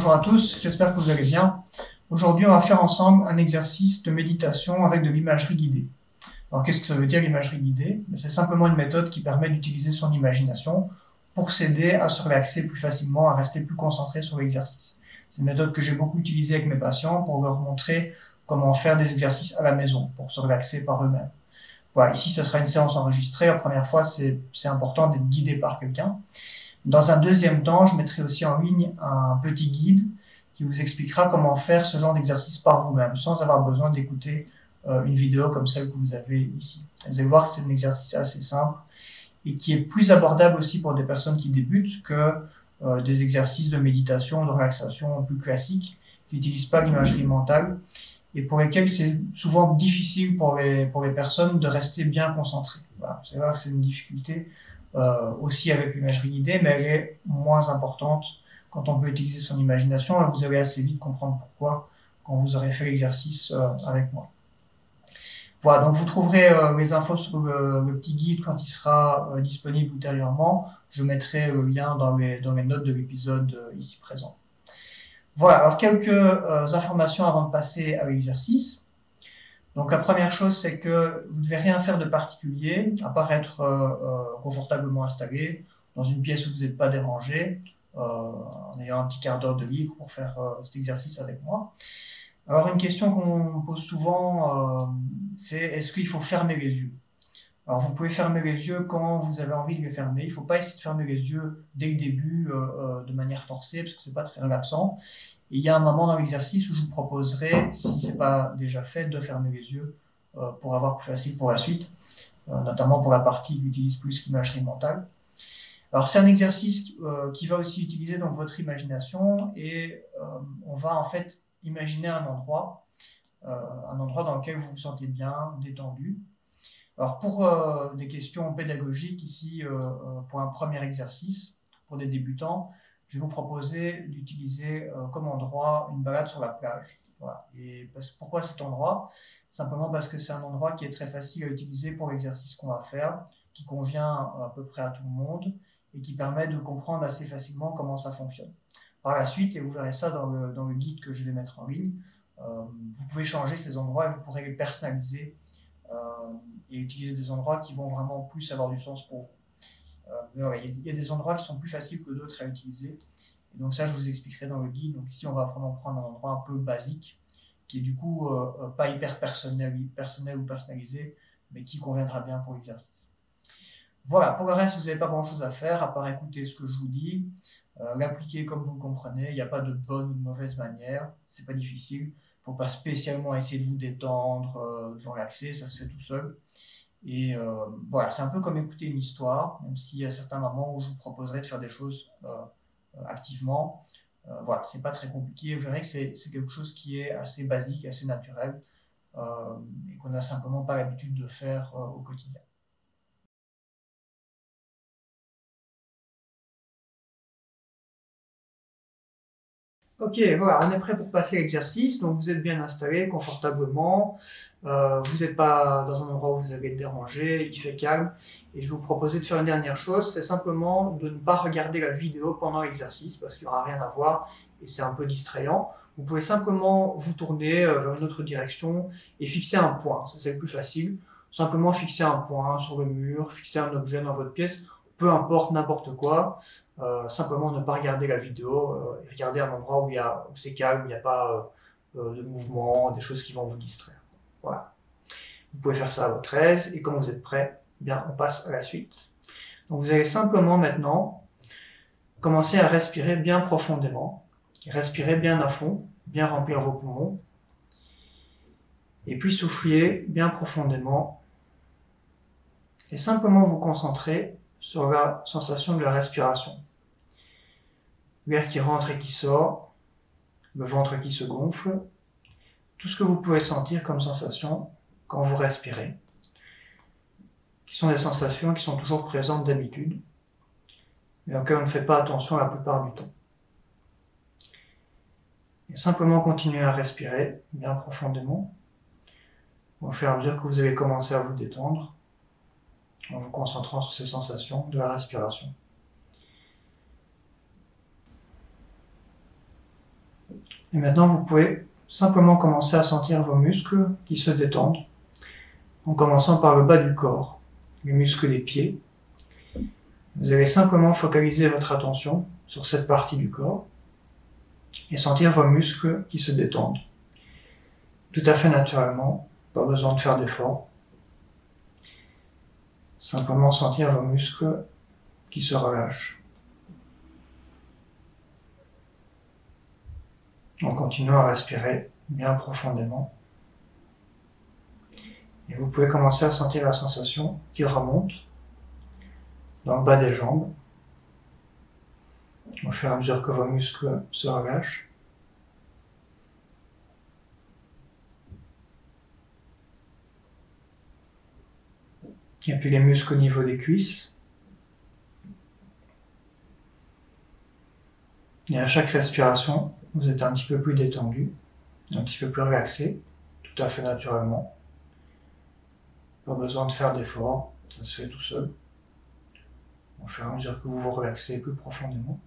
bonjour à tous, j'espère que vous allez bien. Aujourd'hui, on va faire ensemble un exercice de méditation avec de l'imagerie guidée. Alors, qu'est-ce que ça veut dire l'imagerie guidée? C'est simplement une méthode qui permet d'utiliser son imagination pour s'aider à se relaxer plus facilement, à rester plus concentré sur l'exercice. C'est une méthode que j'ai beaucoup utilisée avec mes patients pour leur montrer comment faire des exercices à la maison, pour se relaxer par eux-mêmes. Voilà, ici, ça sera une séance enregistrée. La première fois, c'est important d'être guidé par quelqu'un. Dans un deuxième temps, je mettrai aussi en ligne un petit guide qui vous expliquera comment faire ce genre d'exercice par vous-même, sans avoir besoin d'écouter euh, une vidéo comme celle que vous avez ici. Vous allez voir que c'est un exercice assez simple et qui est plus abordable aussi pour des personnes qui débutent que euh, des exercices de méditation, de relaxation plus classiques, qui n'utilisent pas l'imagerie mentale et pour lesquels c'est souvent difficile pour les, pour les personnes de rester bien concentrées. Voilà. Vous allez que c'est une difficulté euh, aussi avec l'imagerie guidée, mais elle est moins importante quand on peut utiliser son imagination. Et vous allez assez vite comprendre pourquoi quand vous aurez fait l'exercice euh, avec moi. Voilà, donc vous trouverez euh, les infos sur le, petit guide quand il sera disponible ultérieurement. Je mettrai le lien dans les, dans les notes de l'épisode ici présent. Voilà, alors quelques informations avant de passer à l'exercice. Donc la première chose, c'est que vous ne devez rien faire de particulier, à part être euh, euh, confortablement installé dans une pièce où vous n'êtes pas dérangé, euh, en ayant un petit quart d'heure de libre pour faire cet exercice avec moi. Alors une question qu'on pose souvent, c'est est-ce qu'il faut fermer les yeux? Alors vous pouvez fermer les yeux quand vous avez envie de les fermer. Il ne faut pas essayer de fermer les yeux dès le début de manière forcée parce que c'est pas très relaxant il y a un moment dans l'exercice où je vous proposerai, si c'est pas déjà fait, de fermer les yeux euh, pour avoir plus facile pour la suite, euh, notamment pour la partie qui utilise plus l'imagerie mentale. Alors c'est un exercice euh, qui va aussi utiliser donc votre imagination et on va en fait imaginer un endroit, un endroit dans lequel vous vous sentez bien, détendu. Alors pour des questions pédagogiques ici, pour un premier exercice, pour des débutants, je vais vous proposer d'utiliser euh, comme endroit une balade sur la plage. Et pourquoi cet endroit? Simplement parce que c'est un endroit qui est très facile à utiliser pour l'exercice qu'on va faire, qui convient à peu près à tout le monde et qui permet de comprendre assez facilement comment ça fonctionne. Par la suite, et vous verrez ça dans le, guide que je vais mettre en ligne, euh, vous pouvez changer ces endroits et vous pourrez les personnaliser euh, et utiliser des endroits qui vont vraiment plus avoir du sens pour vous. Euh, il y, a des endroits qui sont plus faciles que d'autres à utiliser. Donc ça, je vous expliquerai dans le guide. Donc ici, on va vraiment prendre un endroit un peu basique, qui est du coup euh, euh, pas hyper personnel, personnel ou personnalisé, mais qui conviendra bien pour l'exercice. Voilà, pour le reste, vous n'avez pas grand-chose à faire, à part écouter ce que je vous dis, l'appliquer comme vous le comprenez. Il n'y a pas de bonne ou de mauvaise manière, c'est pas difficile. Faut pas spécialement essayer de vous détendre, de relaxer, ça se fait tout seul. Et euh, voilà, c'est un peu comme écouter une histoire, même s'il y a certains moments où je vous proposerai de faire des choses euh, euh, activement. voilà, c'est pas très compliqué. Vous verrez que c'est quelque chose qui est assez basique, assez naturel, et qu'on n'a simplement pas l'habitude de faire au quotidien. Ok, voilà, on est prêt pour passer l'exercice. Donc vous êtes bien installé confortablement. Euh, vous n'êtes pas dans un endroit où vous avez être dérangé, il fait calme. Et je vous proposer de faire une dernière chose, c'est simplement de ne pas regarder la vidéo pendant l'exercice parce qu'il n'y aura rien à voir et c'est un peu distrayant. Vous pouvez simplement vous tourner euh, vers une autre direction et fixer un point. Ça c'est le plus facile. Simplement fixer un point sur le mur, fixer un objet dans votre pièce, peu importe n'importe quoi. Euh, simplement ne pas regarder la vidéo euh, regarder un endroit où, où c'est calme, où il n'y a pas euh, de mouvement, des choses qui vont vous distraire. Voilà. Vous pouvez faire ça à votre aise et quand vous êtes prêt, eh bien, on passe à la suite. Donc vous allez simplement maintenant commencer à respirer bien profondément, respirer bien à fond, bien remplir vos poumons, et puis souffler bien profondément, et simplement vous concentrer sur la sensation de la respiration l'air qui rentre et qui sort, le ventre qui se gonfle, tout ce que vous pouvez sentir comme sensation quand vous respirez, qui sont des sensations qui sont toujours présentes d'habitude, mais auxquelles on ne fait pas attention la plupart du temps. Et simplement continuer à respirer bien profondément, au fur et à mesure que vous allez commencer à vous détendre, en vous concentrant sur ces sensations de la respiration. Et maintenant, vous pouvez simplement commencer à sentir vos muscles qui se détendent, en commençant par le bas du corps, les muscles des pieds. Vous allez simplement focaliser votre attention sur cette partie du corps et sentir vos muscles qui se détendent. Tout à fait naturellement, pas besoin de faire d'efforts. Simplement sentir vos muscles qui se relâchent. En continuant à respirer bien profondément. Et vous pouvez commencer à sentir la sensation qui remonte dans le bas des jambes, au fur et à mesure que vos muscles se relâchent. Et puis les muscles au niveau des cuisses. Et à chaque respiration, vous êtes un petit peu plus détendu, un petit peu plus relaxé, tout à fait naturellement. Pas besoin de faire d'efforts, ça se fait tout seul. Au fur et à mesure que vous vous relaxez plus profondément.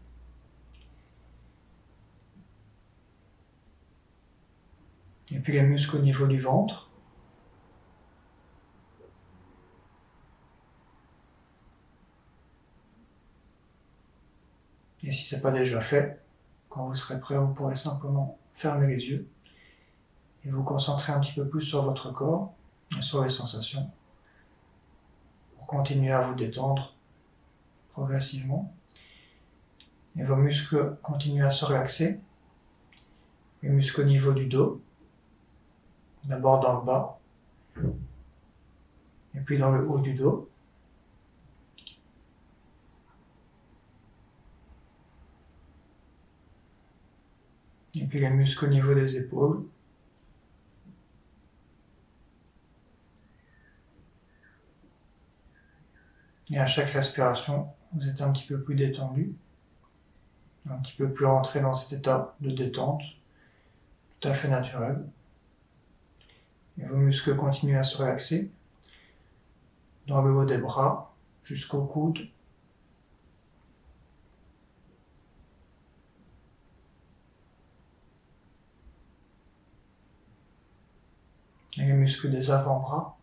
Et puis les muscles au niveau du ventre. Et si ce n'est pas déjà fait, quand vous serez prêt, vous pourrez simplement fermer les yeux et vous concentrer un petit peu plus sur votre corps et sur les sensations pour continuer à vous détendre progressivement. Et vos muscles continuent à se relaxer. Les muscles au niveau du dos, d'abord dans le bas, et puis dans le haut du dos. Et puis les muscles au niveau des épaules. Et à chaque respiration, vous êtes un petit peu plus détendu, un petit peu plus rentré dans cet état de détente, tout à fait naturel. Et vos muscles continuent à se relaxer dans le haut des bras jusqu'au coude les muscles des avant-bras.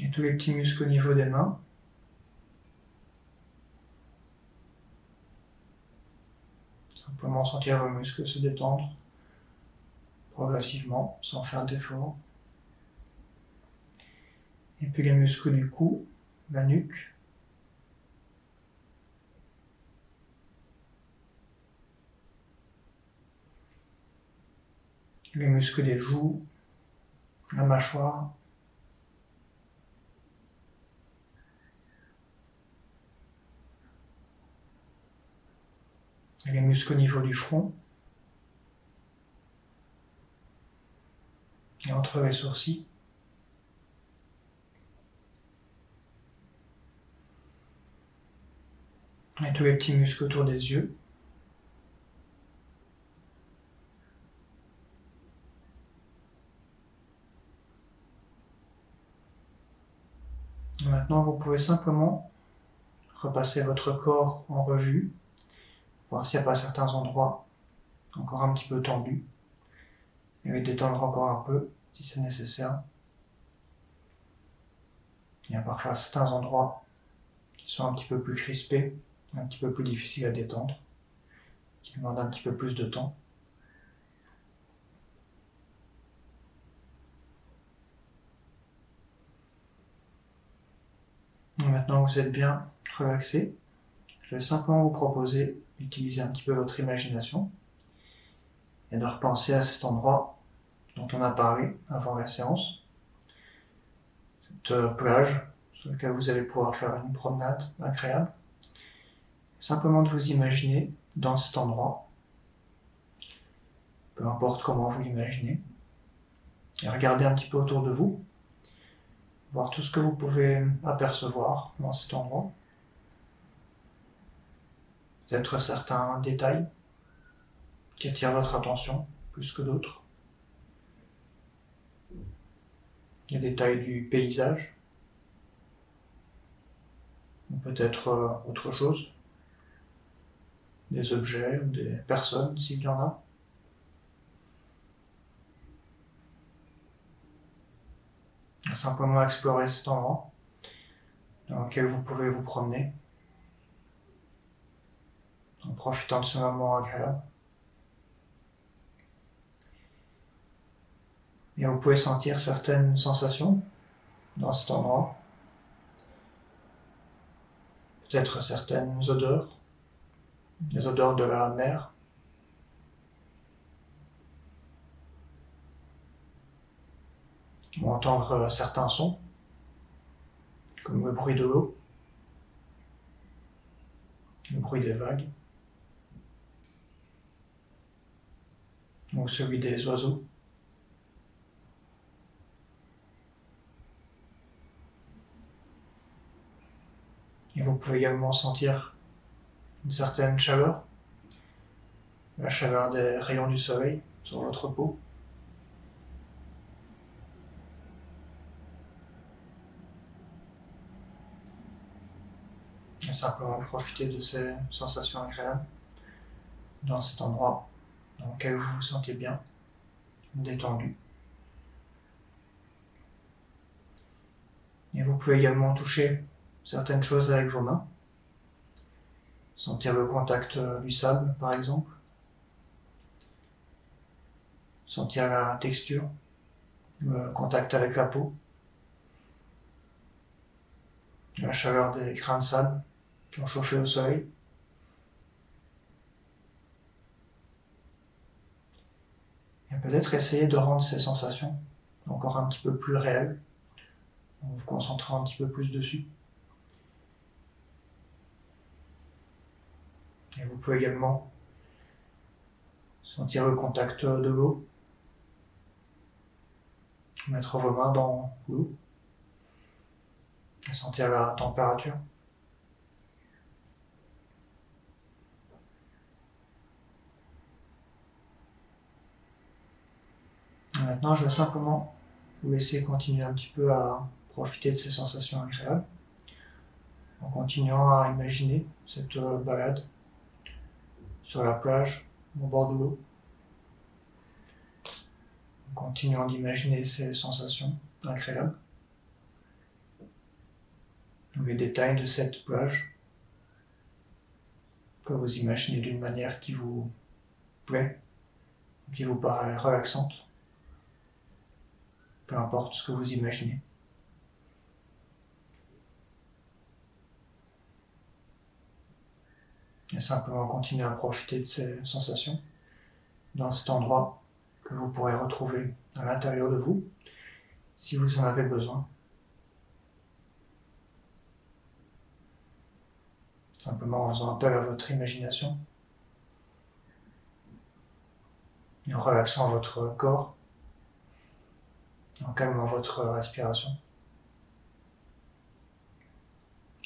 Et tous les petits muscles au niveau des mains. Simplement sentir vos muscles se détendre progressivement sans faire d'effort. Et puis les muscles du cou, la nuque. Les muscles des joues, la mâchoire. les muscles au niveau du front et entre les sourcils. Et tous les petits muscles autour des yeux. Maintenant, vous pouvez simplement repasser votre corps en revue, voir s'il n'y a pas certains endroits encore un petit peu tendus, et détendre encore un peu si c'est nécessaire. Il y a parfois certains endroits qui sont un petit peu plus crispés, un petit peu plus difficiles à détendre, qui demandent un petit peu plus de temps. Maintenant que vous êtes bien relaxé, je vais simplement vous proposer d'utiliser un petit peu votre imagination et de repenser à cet endroit dont on a parlé avant la séance, cette euh, plage sur laquelle vous allez pouvoir faire une promenade agréable. Simplement de vous imaginer dans cet endroit, peu importe comment vous l'imaginez, et regardez un petit peu autour de vous voir tout ce que vous pouvez apercevoir dans cet endroit. Peut-être certains détails qui attirent votre attention plus que d'autres. Les détails du paysage. peut-être euh, autre chose, des objets ou des personnes s'il y en a. Simplement explorer cet endroit dans lequel vous pouvez vous promener en profitant de ce moment agréable. Et vous pouvez sentir certaines sensations dans cet endroit. Peut-être certaines odeurs, les odeurs de la mer. Ou entendre certains sons, comme le bruit de l'eau, le bruit des vagues, ou celui des oiseaux. Et vous pouvez également sentir une certaine chaleur, la chaleur des rayons du soleil sur votre peau. Et simplement profiter de ces sensations agréables dans cet endroit dans lequel vous vous sentez bien, détendu. Et vous pouvez également toucher certaines choses avec vos mains. Sentir le contact euh, du sable, par exemple. Sentir la texture, le contact avec la peau. La chaleur des grains de sable qui ont chauffé au soleil. Et peut-être essayer de rendre ces sensations encore un petit peu plus réelles en vous concentrant un petit peu plus dessus. Et vous pouvez également sentir le contact de l'eau. Mettre vos mains dans l'eau. Et sentir la température. Maintenant, je vais simplement vous laisser continuer un petit peu à profiter de ces sensations agréables en continuant à imaginer cette balade sur la plage, au bord de l'eau. En continuant d'imaginer ces sensations agréables. Les détails de cette plage que vous imaginez d'une manière qui vous plaît, qui vous paraît relaxante, peu importe ce que vous imaginez. et simplement continuer à profiter de ces sensations dans cet endroit que vous pourrez retrouver à l'intérieur de vous si vous en avez besoin. Simplement en faisant appel à votre imagination et en relaxant votre corps, en calmant votre respiration.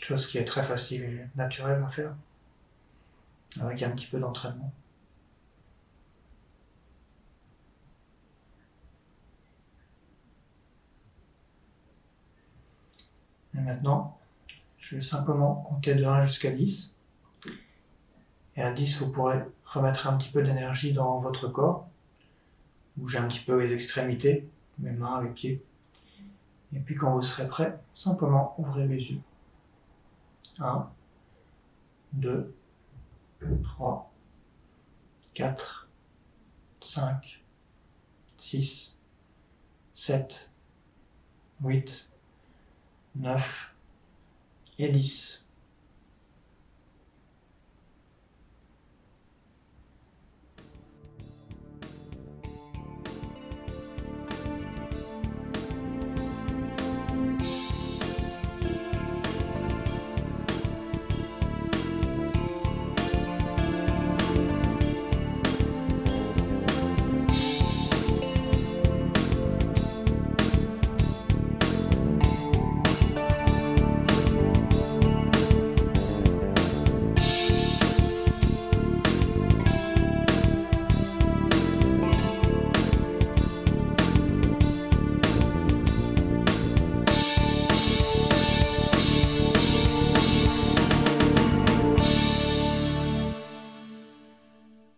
Chose qui est très facile et naturelle à faire avec un petit peu d'entraînement. Et maintenant, je vais simplement compter de 1 jusqu'à 10. Et à 10, vous pourrez remettre un petit peu d'énergie dans votre corps. Bouger un petit peu les extrémités, les mains, les pieds. Et puis quand vous serez prêt, simplement ouvrez les yeux. 1, 2, 3, 4, 5, 6, 7, 8, 9 et 10.